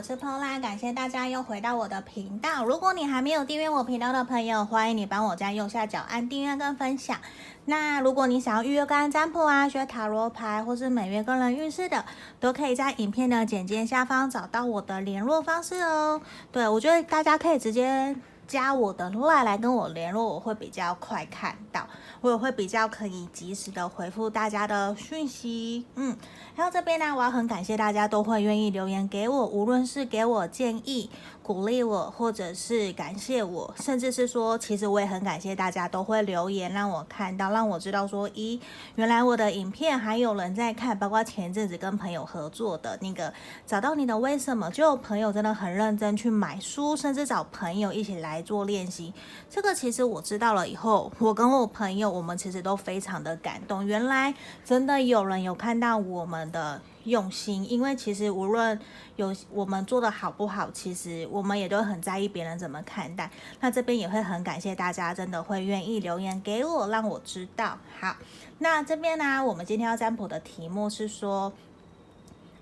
我是 Pola，感谢大家又回到我的频道。如果你还没有订阅我频道的朋友，欢迎你帮我在右下角按订阅跟分享。那如果你想要预约个案占卜啊，学塔罗牌或是每月个人运势的，都可以在影片的简介下方找到我的联络方式哦。对，我觉得大家可以直接加我的 LINE 来跟我联络，我会比较快看到。我也会比较可以及时的回复大家的讯息，嗯，然后这边呢，我要很感谢大家都会愿意留言给我，无论是给我建议。鼓励我，或者是感谢我，甚至是说，其实我也很感谢大家都会留言，让我看到，让我知道说，咦，原来我的影片还有人在看，包括前阵子跟朋友合作的那个，找到你的为什么，就有朋友真的很认真去买书，甚至找朋友一起来做练习。这个其实我知道了以后，我跟我朋友，我们其实都非常的感动，原来真的有人有看到我们的。用心，因为其实无论有我们做的好不好，其实我们也都很在意别人怎么看待。那这边也会很感谢大家，真的会愿意留言给我，让我知道。好，那这边呢，我们今天要占卜的题目是说，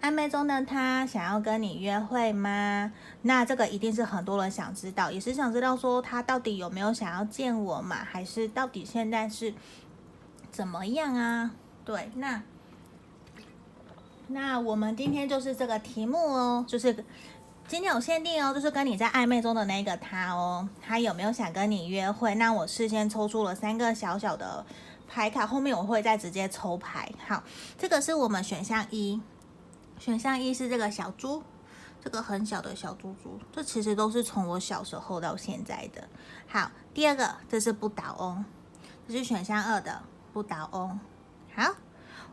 暧昧中的他想要跟你约会吗？那这个一定是很多人想知道，也是想知道说他到底有没有想要见我嘛，还是到底现在是怎么样啊？对，那。那我们今天就是这个题目哦，就是今天有限定哦，就是跟你在暧昧中的那个他哦，他有没有想跟你约会？那我事先抽出了三个小小的牌卡，后面我会再直接抽牌。好，这个是我们选项一，选项一是这个小猪，这个很小的小猪猪，这其实都是从我小时候到现在的。好，第二个这是不倒翁，这是选项二的不倒翁。好。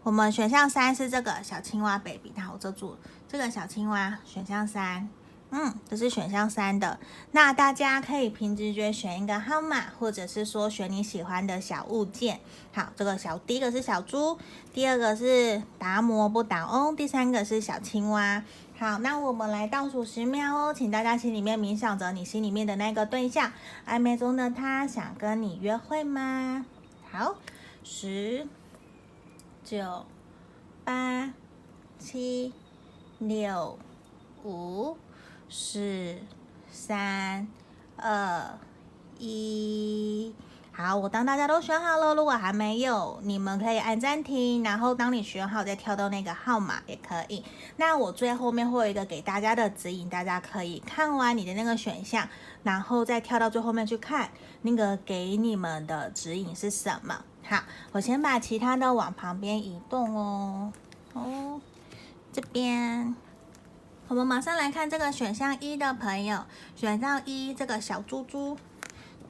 我们选项三是这个小青蛙 baby，那我遮住这个小青蛙。选项三，嗯，这是选项三的。那大家可以凭直觉选一个号码，或者是说选你喜欢的小物件。好，这个小第一个是小猪，第二个是达摩不倒翁，第三个是小青蛙。好，那我们来倒数十秒哦，请大家心里面冥想着你心里面的那个对象，暧昧中的他想跟你约会吗？好，十。九、八、七、六、五、四、三、二、一。好，我当大家都选好了，如果还没有，你们可以按暂停，然后当你选好再跳到那个号码也可以。那我最后面会有一个给大家的指引，大家可以看完你的那个选项，然后再跳到最后面去看那个给你们的指引是什么。好，我先把其他的往旁边移动哦。哦，这边，我们马上来看这个选项一的朋友，选项一这个小猪猪，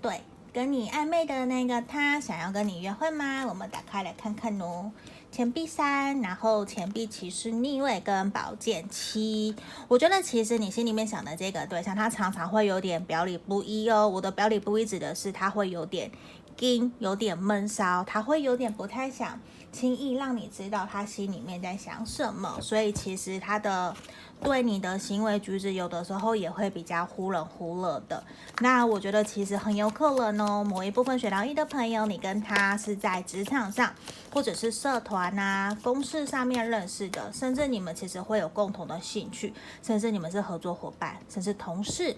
对，跟你暧昧的那个他想要跟你约会吗？我们打开来看看哦。钱币三，然后钱币骑士逆位跟宝剑七。我觉得其实你心里面想的这个对象，他常常会有点表里不一哦。我的表里不一指的是他会有点。惊，有点闷骚，他会有点不太想轻易让你知道他心里面在想什么，所以其实他的对你的行为举止有的时候也会比较忽冷忽热的。那我觉得其实很有可能哦，某一部分选到一的朋友，你跟他是在职场上或者是社团啊、公事上面认识的，甚至你们其实会有共同的兴趣，甚至你们是合作伙伴，甚至同事。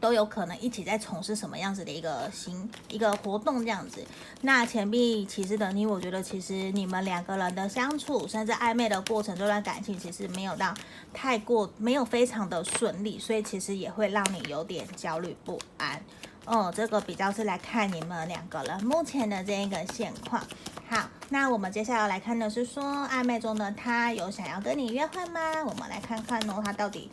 都有可能一起在从事什么样子的一个行一个活动这样子。那钱币骑士的你，我觉得其实你们两个人的相处，甚至暧昧的过程，这段感情其实没有到太过，没有非常的顺利，所以其实也会让你有点焦虑不安。哦，这个比较是来看你们两个人目前的这一个现况。好，那我们接下来来看的是说暧昧中的他有想要跟你约会吗？我们来看看哦，他到底。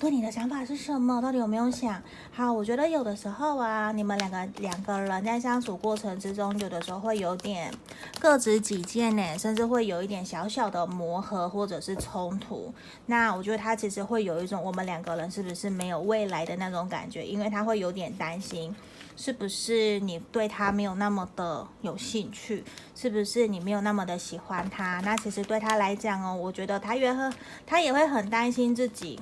对你的想法是什么？到底有没有想好？我觉得有的时候啊，你们两个两个人在相处过程之中，有的时候会有点各执己见呢，甚至会有一点小小的磨合或者是冲突。那我觉得他其实会有一种我们两个人是不是没有未来的那种感觉，因为他会有点担心，是不是你对他没有那么的有兴趣，是不是你没有那么的喜欢他？那其实对他来讲哦，我觉得他也会他也会很担心自己。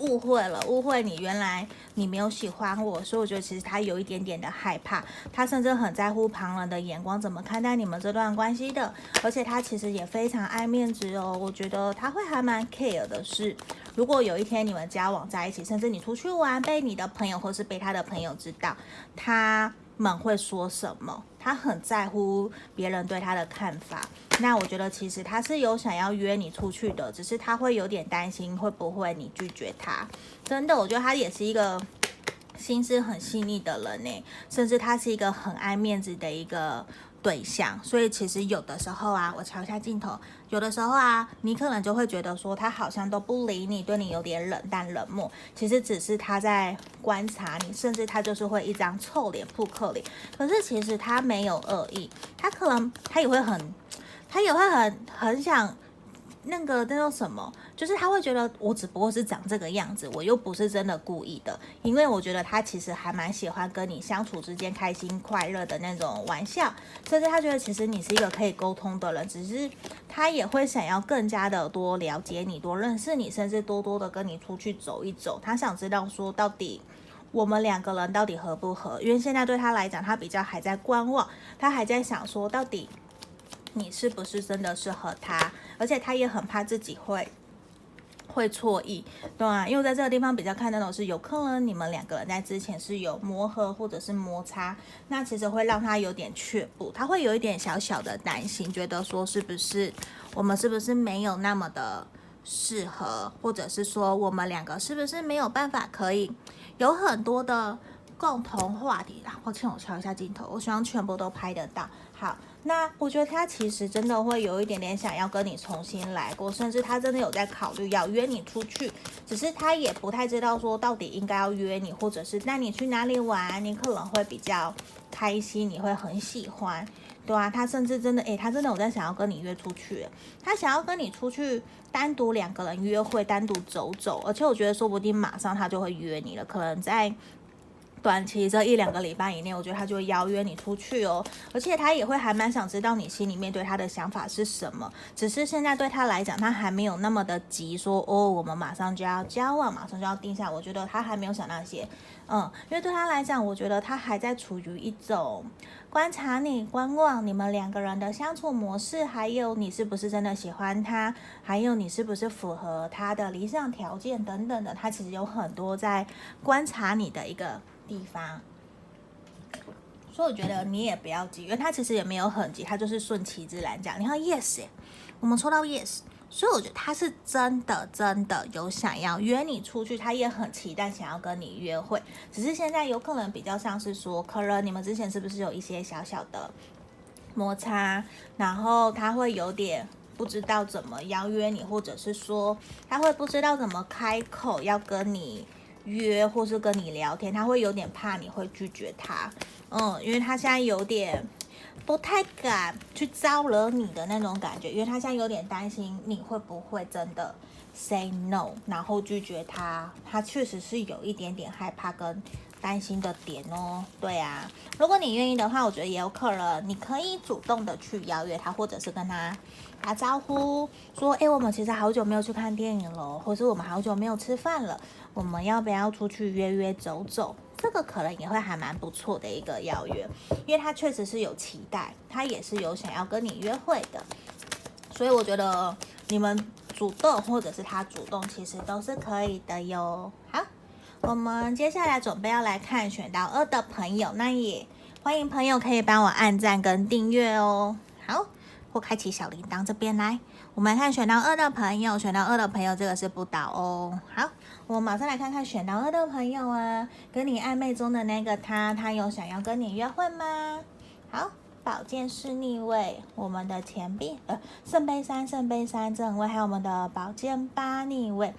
误会了，误会你原来你没有喜欢我，所以我觉得其实他有一点点的害怕，他甚至很在乎旁人的眼光怎么看待你们这段关系的，而且他其实也非常爱面子哦，我觉得他会还蛮 care 的是，如果有一天你们交往在一起，甚至你出去玩被你的朋友或是被他的朋友知道，他们会说什么？他很在乎别人对他的看法。那我觉得其实他是有想要约你出去的，只是他会有点担心会不会你拒绝他。真的，我觉得他也是一个心思很细腻的人呢，甚至他是一个很爱面子的一个。对象，所以其实有的时候啊，我瞧一下镜头，有的时候啊，你可能就会觉得说他好像都不理你，对你有点冷淡冷漠，其实只是他在观察你，甚至他就是会一张臭脸扑克脸，可是其实他没有恶意，他可能他也会很，他也会很很想。那个那叫什么？就是他会觉得我只不过是长这个样子，我又不是真的故意的。因为我觉得他其实还蛮喜欢跟你相处之间开心快乐的那种玩笑，甚至他觉得其实你是一个可以沟通的人，只是他也会想要更加的多了解你，多认识你，甚至多多的跟你出去走一走。他想知道说到底我们两个人到底合不合？因为现在对他来讲，他比较还在观望，他还在想说到底。你是不是真的适合他？而且他也很怕自己会会错意，对啊，因为在这个地方比较看到的是有可能你们两个人在之前是有磨合或者是摩擦，那其实会让他有点却步，他会有一点小小的担心，觉得说是不是我们是不是没有那么的适合，或者是说我们两个是不是没有办法可以有很多的共同话题啦？抱歉，我调一下镜头，我希望全部都拍得到。好。那我觉得他其实真的会有一点点想要跟你重新来过，甚至他真的有在考虑要约你出去，只是他也不太知道说到底应该要约你，或者是带你去哪里玩，你可能会比较开心，你会很喜欢，对啊，他甚至真的，诶，他真的有在想要跟你约出去，他想要跟你出去单独两个人约会，单独走走，而且我觉得说不定马上他就会约你了，可能在。短期这一两个礼拜以内，我觉得他就会邀约你出去哦，而且他也会还蛮想知道你心里面对他的想法是什么。只是现在对他来讲，他还没有那么的急，说哦，我们马上就要交往，马上就要定下。我觉得他还没有想那些，嗯，因为对他来讲，我觉得他还在处于一种观察你、观望你们两个人的相处模式，还有你是不是真的喜欢他，还有你是不是符合他的理想条件等等的。他其实有很多在观察你的一个。地方，所以我觉得你也不要急，因为他其实也没有很急，他就是顺其自然讲。你看，yes，我们抽到 yes，所以我觉得他是真的真的有想要约你出去，他也很期待想要跟你约会，只是现在有可能比较像是说，可能你们之前是不是有一些小小的摩擦，然后他会有点不知道怎么邀约你，或者是说他会不知道怎么开口要跟你。约或是跟你聊天，他会有点怕你会拒绝他，嗯，因为他现在有点不太敢去招惹你的那种感觉，因为他现在有点担心你会不会真的 say no，然后拒绝他，他确实是有一点点害怕跟担心的点哦。对啊，如果你愿意的话，我觉得也有可能，你可以主动的去邀约他，或者是跟他打招呼，说，哎，我们其实好久没有去看电影了，或是我们好久没有吃饭了。我们要不要出去约约走走？这个可能也会还蛮不错的一个邀约，因为他确实是有期待，他也是有想要跟你约会的，所以我觉得你们主动或者是他主动，其实都是可以的哟。好，我们接下来准备要来看选到二的朋友，那也欢迎朋友可以帮我按赞跟订阅哦。好，或开启小铃铛这边来，我们来看选到二的朋友，选到二的朋友，这个是不倒哦。好。我马上来看看选到二的朋友啊，跟你暧昧中的那个他，他有想要跟你约会吗？好，宝剑是逆位，我们的钱币，呃，圣杯三，圣杯三正位，还有我们的宝剑八逆位。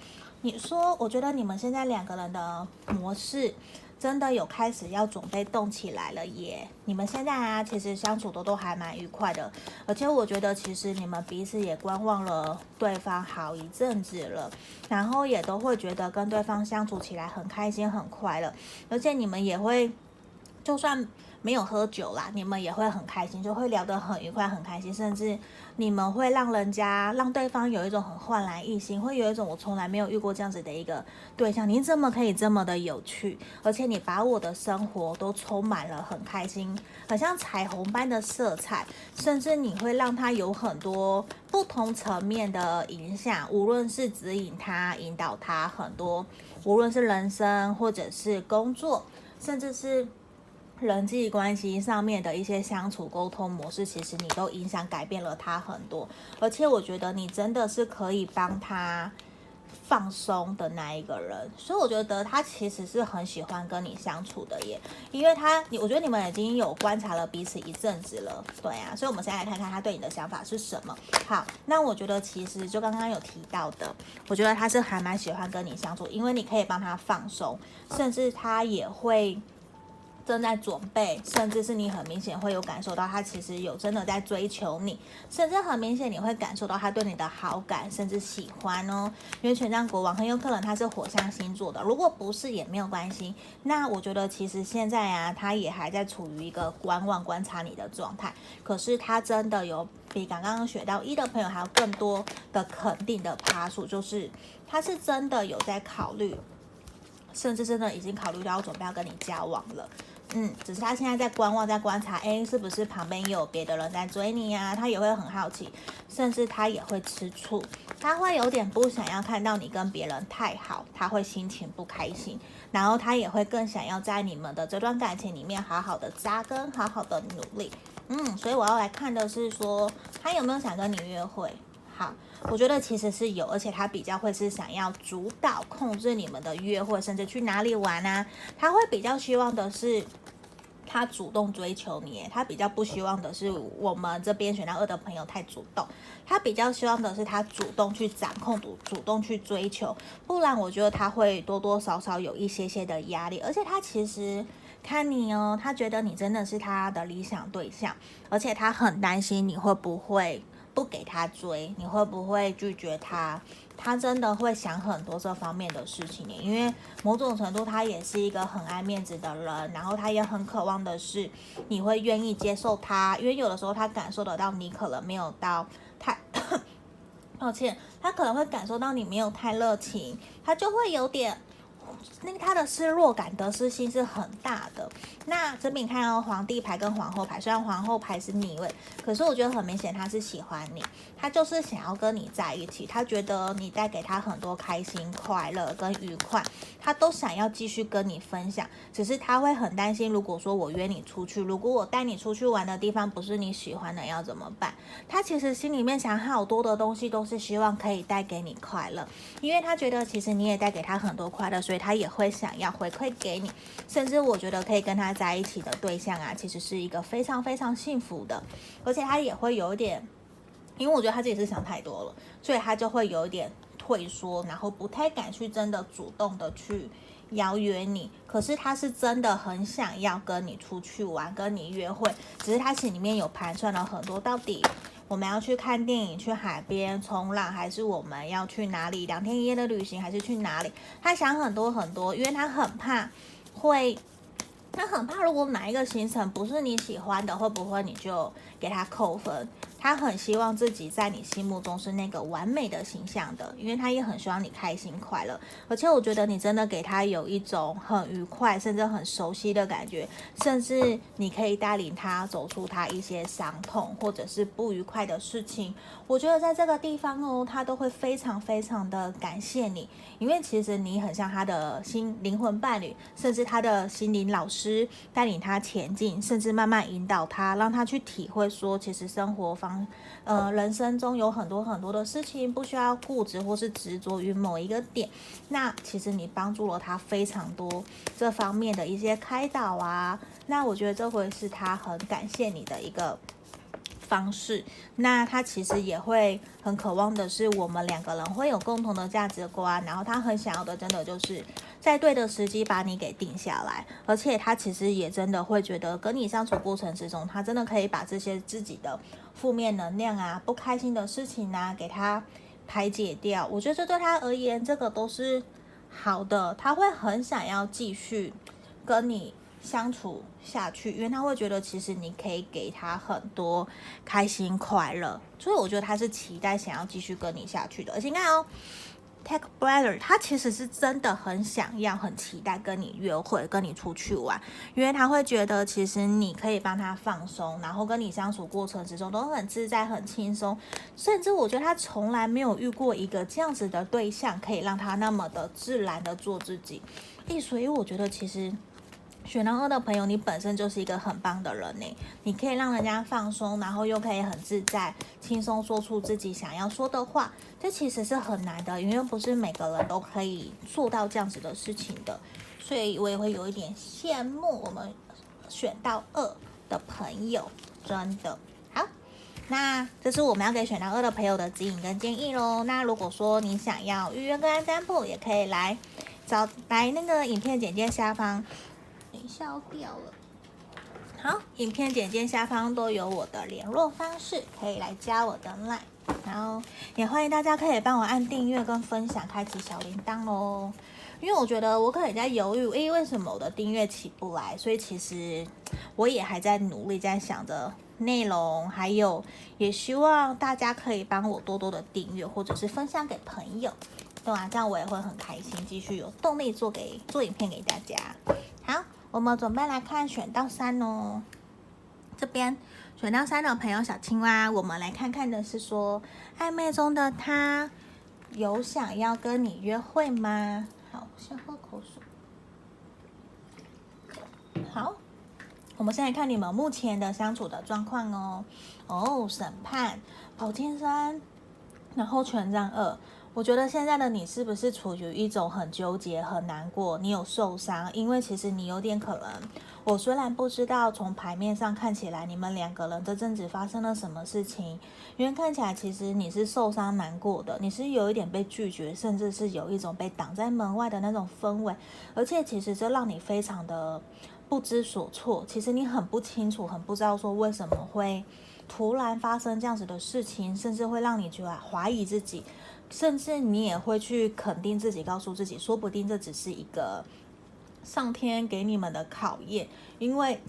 你说，我觉得你们现在两个人的模式。真的有开始要准备动起来了耶！你们现在啊，其实相处的都还蛮愉快的，而且我觉得其实你们彼此也观望了对方好一阵子了，然后也都会觉得跟对方相处起来很开心很快乐，而且你们也会，就算没有喝酒啦，你们也会很开心，就会聊得很愉快、很开心，甚至你们会让人家、让对方有一种很焕然一新，会有一种我从来没有遇过这样子的一个对象，你怎么可以这么的有趣？而且你把我的生活都充满了很开心，很像彩虹般的色彩，甚至你会让他有很多不同层面的影响，无论是指引他、引导他很多，无论是人生或者是工作，甚至是。人际关系上面的一些相处沟通模式，其实你都影响改变了他很多，而且我觉得你真的是可以帮他放松的那一个人，所以我觉得他其实是很喜欢跟你相处的耶，因为他，你我觉得你们已经有观察了彼此一阵子了，对啊，所以我们现在来看看他对你的想法是什么。好，那我觉得其实就刚刚有提到的，我觉得他是还蛮喜欢跟你相处，因为你可以帮他放松，甚至他也会。正在准备，甚至是你很明显会有感受到他其实有真的在追求你，甚至很明显你会感受到他对你的好感，甚至喜欢哦。因为权杖国王很有可能他是火象星座的，如果不是也没有关系。那我觉得其实现在啊，他也还在处于一个观望、观察你的状态。可是他真的有比刚刚学到一的朋友还要更多的肯定的趴数，就是他是真的有在考虑，甚至真的已经考虑到要准备要跟你交往了。嗯，只是他现在在观望，在观察，诶，是不是旁边有别的人在追你呀？他也会很好奇，甚至他也会吃醋，他会有点不想要看到你跟别人太好，他会心情不开心，然后他也会更想要在你们的这段感情里面好好的扎根，好好的努力。嗯，所以我要来看的是说，他有没有想跟你约会？好，我觉得其实是有，而且他比较会是想要主导、控制你们的约会，甚至去哪里玩啊？他会比较希望的是他主动追求你，他比较不希望的是我们这边选到二的朋友太主动，他比较希望的是他主动去掌控、主主动去追求，不然我觉得他会多多少少有一些些的压力，而且他其实看你哦，他觉得你真的是他的理想对象，而且他很担心你会不会。不给他追，你会不会拒绝他？他真的会想很多这方面的事情，因为某种程度他也是一个很爱面子的人，然后他也很渴望的是你会愿意接受他，因为有的时候他感受得到你可能没有到太，抱歉，他可能会感受到你没有太热情，他就会有点。那他的失落感、得失心是很大的。那这边看到皇帝牌跟皇后牌，虽然皇后牌是逆位，可是我觉得很明显他是喜欢你，他就是想要跟你在一起，他觉得你带给他很多开心、快乐跟愉快，他都想要继续跟你分享。只是他会很担心，如果说我约你出去，如果我带你出去玩的地方不是你喜欢的，要怎么办？他其实心里面想好多的东西，都是希望可以带给你快乐，因为他觉得其实你也带给他很多快乐，所以他他也会想要回馈给你。甚至我觉得可以跟他在一起的对象啊，其实是一个非常非常幸福的，而且他也会有一点，因为我觉得他自己是想太多了，所以他就会有一点退缩，然后不太敢去真的主动的去邀约你。可是他是真的很想要跟你出去玩，跟你约会，只是他心里面有盘算了很多，到底我们要去看电影、去海边冲浪，还是我们要去哪里两天一夜的旅行，还是去哪里？他想很多很多，因为他很怕会。他很怕，如果哪一个行程不是你喜欢的，会不会你就给他扣分？他很希望自己在你心目中是那个完美的形象的，因为他也很希望你开心快乐。而且我觉得你真的给他有一种很愉快，甚至很熟悉的感觉，甚至你可以带领他走出他一些伤痛或者是不愉快的事情。我觉得在这个地方哦，他都会非常非常的感谢你，因为其实你很像他的心灵魂伴侣，甚至他的心灵老师，带领他前进，甚至慢慢引导他，让他去体会说，其实生活方。呃，人生中有很多很多的事情，不需要固执或是执着于某一个点。那其实你帮助了他非常多这方面的一些开导啊。那我觉得这会是他很感谢你的一个方式。那他其实也会很渴望的是，我们两个人会有共同的价值观。然后他很想要的，真的就是。在对的时机把你给定下来，而且他其实也真的会觉得跟你相处过程之中，他真的可以把这些自己的负面能量啊、不开心的事情啊，给他排解掉。我觉得这对他而言，这个都是好的，他会很想要继续跟你相处下去，因为他会觉得其实你可以给他很多开心快乐，所以我觉得他是期待想要继续跟你下去的。而且你看哦，Tech Brother 他其实是真的很想要、很期待跟你约会、跟你出去玩，因为他会觉得其实你可以帮他放松，然后跟你相处过程之中都很自在、很轻松，甚至我觉得他从来没有遇过一个这样子的对象，可以让他那么的自然的做自己。诶，所以我觉得其实。选到二的朋友，你本身就是一个很棒的人呢。你可以让人家放松，然后又可以很自在、轻松说出自己想要说的话。这其实是很难的，因为不是每个人都可以做到这样子的事情的。所以我也会有一点羡慕我们选到二的朋友，真的好。那这是我们要给选到二的朋友的指引跟建议喽。那如果说你想要预约个案占卜，也可以来找来那个影片简介下方。消掉了。好，影片简介下方都有我的联络方式，可以来加我的 line。然后也欢迎大家可以帮我按订阅跟分享，开启小铃铛哦。因为我觉得我可能在犹豫，诶，为什么我的订阅起不来？所以其实我也还在努力，在想着内容，还有也希望大家可以帮我多多的订阅，或者是分享给朋友，对吧？这样我也会很开心，继续有动力做给做影片给大家。好。我们准备来看选到三哦，这边选到三的朋友小青蛙，我们来看看的是说，暧昧中的他有想要跟你约会吗？好，先喝口水。好，我们先来看你们目前的相处的状况哦。哦，审判、宝剑三，然后权杖二。我觉得现在的你是不是处于一种很纠结、很难过？你有受伤，因为其实你有点可能。我虽然不知道从牌面上看起来你们两个人这阵子发生了什么事情，因为看起来其实你是受伤、难过的，你是有一点被拒绝，甚至是有一种被挡在门外的那种氛围，而且其实这让你非常的不知所措。其实你很不清楚，很不知道说为什么会突然发生这样子的事情，甚至会让你觉得怀疑自己。甚至你也会去肯定自己，告诉自己，说不定这只是一个上天给你们的考验，因为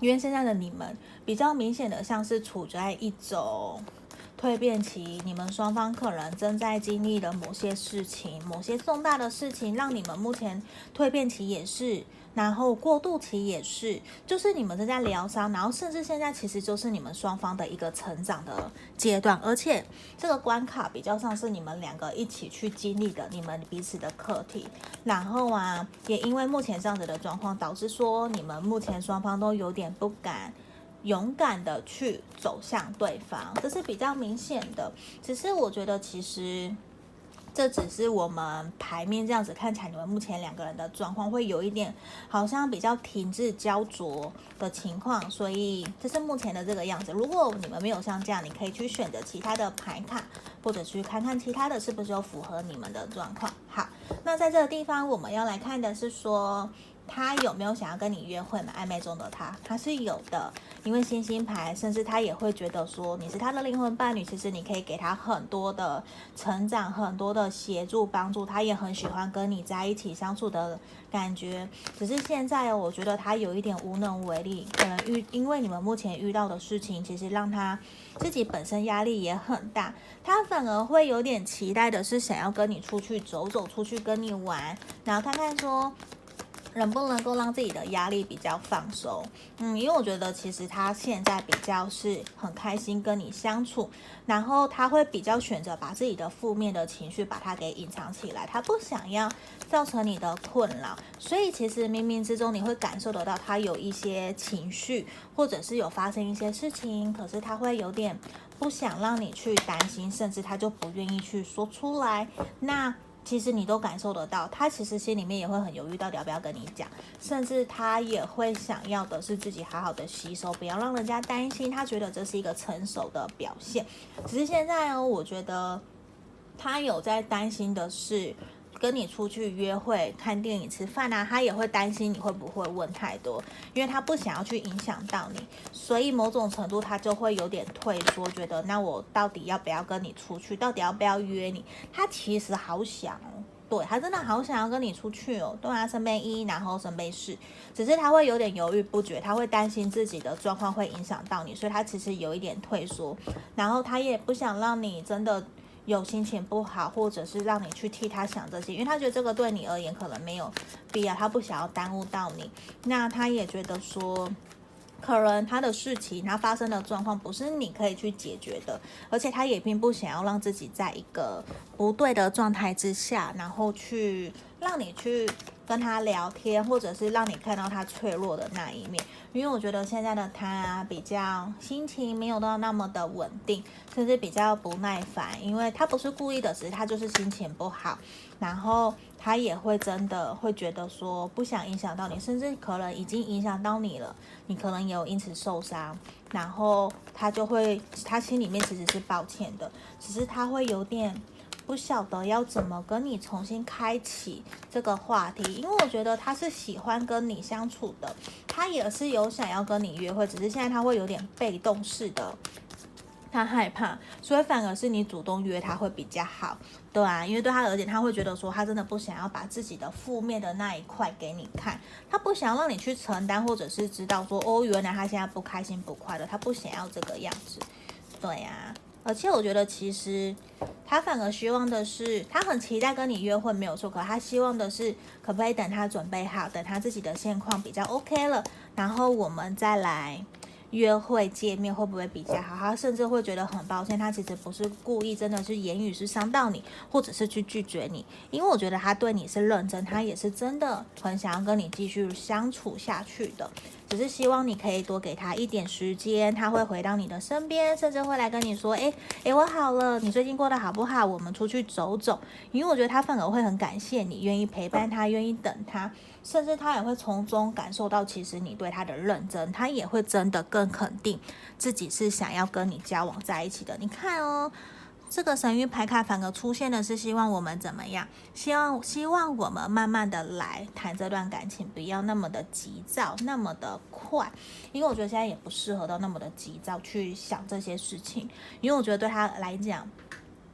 因为现在的你们比较明显的像是处在一种蜕变期，你们双方可能正在经历的某些事情，某些重大的事情，让你们目前蜕变期也是。然后过渡期也是，就是你们正在疗伤，然后甚至现在其实就是你们双方的一个成长的阶段，而且这个关卡比较像是你们两个一起去经历的，你们彼此的课题。然后啊，也因为目前这样子的状况，导致说你们目前双方都有点不敢勇敢的去走向对方，这是比较明显的。只是我觉得其实。这只是我们牌面这样子看起来，你们目前两个人的状况会有一点好像比较停滞焦灼的情况，所以这是目前的这个样子。如果你们没有像这样，你可以去选择其他的牌卡，或者去看看其他的是不是有符合你们的状况。好，那在这个地方我们要来看的是说。他有没有想要跟你约会嘛？暧昧中的他，他是有的，因为星星牌，甚至他也会觉得说你是他的灵魂伴侣。其实你可以给他很多的成长，很多的协助帮助，他也很喜欢跟你在一起相处的感觉。只是现在，我觉得他有一点无能为力，可能遇因为你们目前遇到的事情，其实让他自己本身压力也很大。他反而会有点期待的是想要跟你出去走走，出去跟你玩，然后看看说。能不能够让自己的压力比较放松？嗯，因为我觉得其实他现在比较是很开心跟你相处，然后他会比较选择把自己的负面的情绪把它给隐藏起来，他不想要造成你的困扰，所以其实冥冥之中你会感受得到他有一些情绪，或者是有发生一些事情，可是他会有点不想让你去担心，甚至他就不愿意去说出来。那。其实你都感受得到，他其实心里面也会很犹豫，到底要不要跟你讲，甚至他也会想要的是自己好好的吸收，不要让人家担心。他觉得这是一个成熟的表现。只是现在哦，我觉得他有在担心的是。跟你出去约会、看电影、吃饭啊，他也会担心你会不会问太多，因为他不想要去影响到你，所以某种程度他就会有点退缩，觉得那我到底要不要跟你出去，到底要不要约你？他其实好想哦，对，他真的好想要跟你出去哦。对啊，身边一，然后身边四，只是他会有点犹豫不决，他会担心自己的状况会影响到你，所以他其实有一点退缩，然后他也不想让你真的有心情不好，或者是让你去替他想这些，因为他觉得这个对你而言可能没有必要，他不想要耽误到你。那他也觉得说。可能他的事情，他发生的状况不是你可以去解决的，而且他也并不想要让自己在一个不对的状态之下，然后去让你去跟他聊天，或者是让你看到他脆弱的那一面。因为我觉得现在的他比较心情没有到那么的稳定，甚至比较不耐烦，因为他不是故意的，只是他就是心情不好，然后。他也会真的会觉得说不想影响到你，甚至可能已经影响到你了，你可能也有因此受伤，然后他就会他心里面其实是抱歉的，只是他会有点不晓得要怎么跟你重新开启这个话题，因为我觉得他是喜欢跟你相处的，他也是有想要跟你约会，只是现在他会有点被动式的。他害怕，所以反而是你主动约他会比较好，对啊，因为对他而言，他会觉得说他真的不想要把自己的负面的那一块给你看，他不想让你去承担，或者是知道说哦，原来他现在不开心不快乐，他不想要这个样子，对啊，而且我觉得其实他反而希望的是，他很期待跟你约会没有错，可他希望的是可不可以等他准备好，等他自己的现况比较 OK 了，然后我们再来。约会见面会不会比较好？他甚至会觉得很抱歉，他其实不是故意，真的是言语是伤到你，或者是去拒绝你。因为我觉得他对你是认真，他也是真的很想要跟你继续相处下去的。只是希望你可以多给他一点时间，他会回到你的身边，甚至会来跟你说：“诶诶，我好了，你最近过得好不好？我们出去走走。”因为我觉得他反而会很感谢你，愿意陪伴他，愿意等他，甚至他也会从中感受到其实你对他的认真，他也会真的更肯定自己是想要跟你交往在一起的。你看哦。这个神谕牌卡反而出现的是希望我们怎么样？希望希望我们慢慢的来谈这段感情，不要那么的急躁，那么的快，因为我觉得现在也不适合到那么的急躁去想这些事情，因为我觉得对他来讲。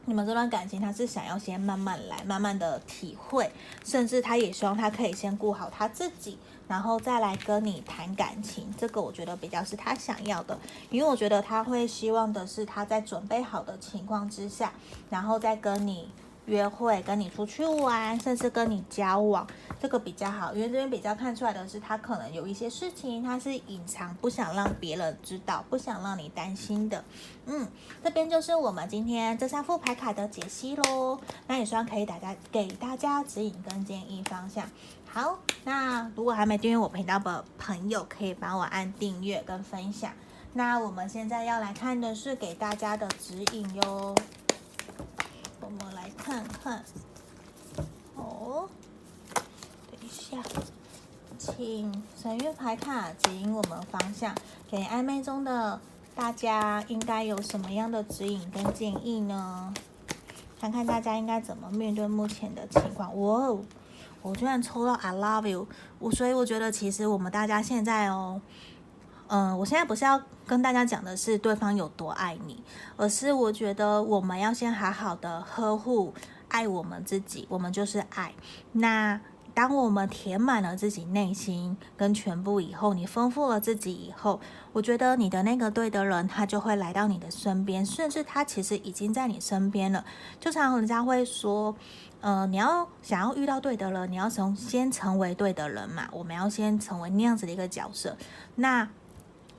你们这段感情，他是想要先慢慢来，慢慢的体会，甚至他也希望他可以先顾好他自己，然后再来跟你谈感情。这个我觉得比较是他想要的，因为我觉得他会希望的是他在准备好的情况之下，然后再跟你。约会，跟你出去玩，甚至跟你交往，这个比较好，因为这边比较看出来的是，他可能有一些事情，他是隐藏，不想让别人知道，不想让你担心的。嗯，这边就是我们今天这三副牌卡的解析喽。那也希望可以大家给大家指引跟建议方向。好，那如果还没订阅我频道的朋友，可以帮我按订阅跟分享。那我们现在要来看的是给大家的指引哟。我们来看看哦，等一下，请神月牌卡指引我们方向，给暧昧中的大家应该有什么样的指引跟建议呢？看看大家应该怎么面对目前的情况。哇哦，我居然抽到 I love you，我所以我觉得其实我们大家现在哦。嗯，我现在不是要跟大家讲的是对方有多爱你，而是我觉得我们要先好好的呵护、爱我们自己，我们就是爱。那当我们填满了自己内心跟全部以后，你丰富了自己以后，我觉得你的那个对的人，他就会来到你的身边，甚至他其实已经在你身边了。就常常人家会说，呃，你要想要遇到对的人，你要从先成为对的人嘛，我们要先成为那样子的一个角色。那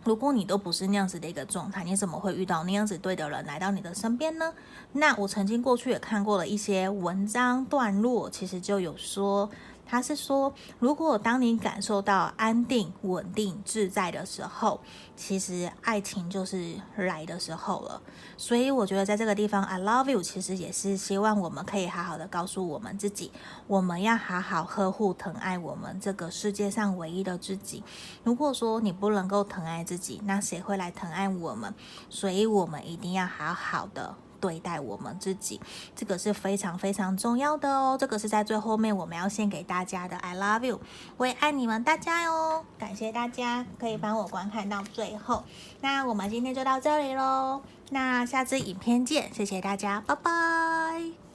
如果你都不是那样子的一个状态，你怎么会遇到那样子对的人来到你的身边呢？那我曾经过去也看过了一些文章段落，其实就有说。他是说，如果当你感受到安定、稳定、自在的时候，其实爱情就是来的时候了。所以我觉得在这个地方，I love you，其实也是希望我们可以好好的告诉我们自己，我们要好好呵护、疼爱我们这个世界上唯一的自己。如果说你不能够疼爱自己，那谁会来疼爱我们？所以我们一定要好好的。对待我们自己，这个是非常非常重要的哦。这个是在最后面我们要献给大家的，I love you，我也爱你们大家哟。感谢大家可以帮我观看到最后，那我们今天就到这里喽。那下次影片见，谢谢大家，拜拜。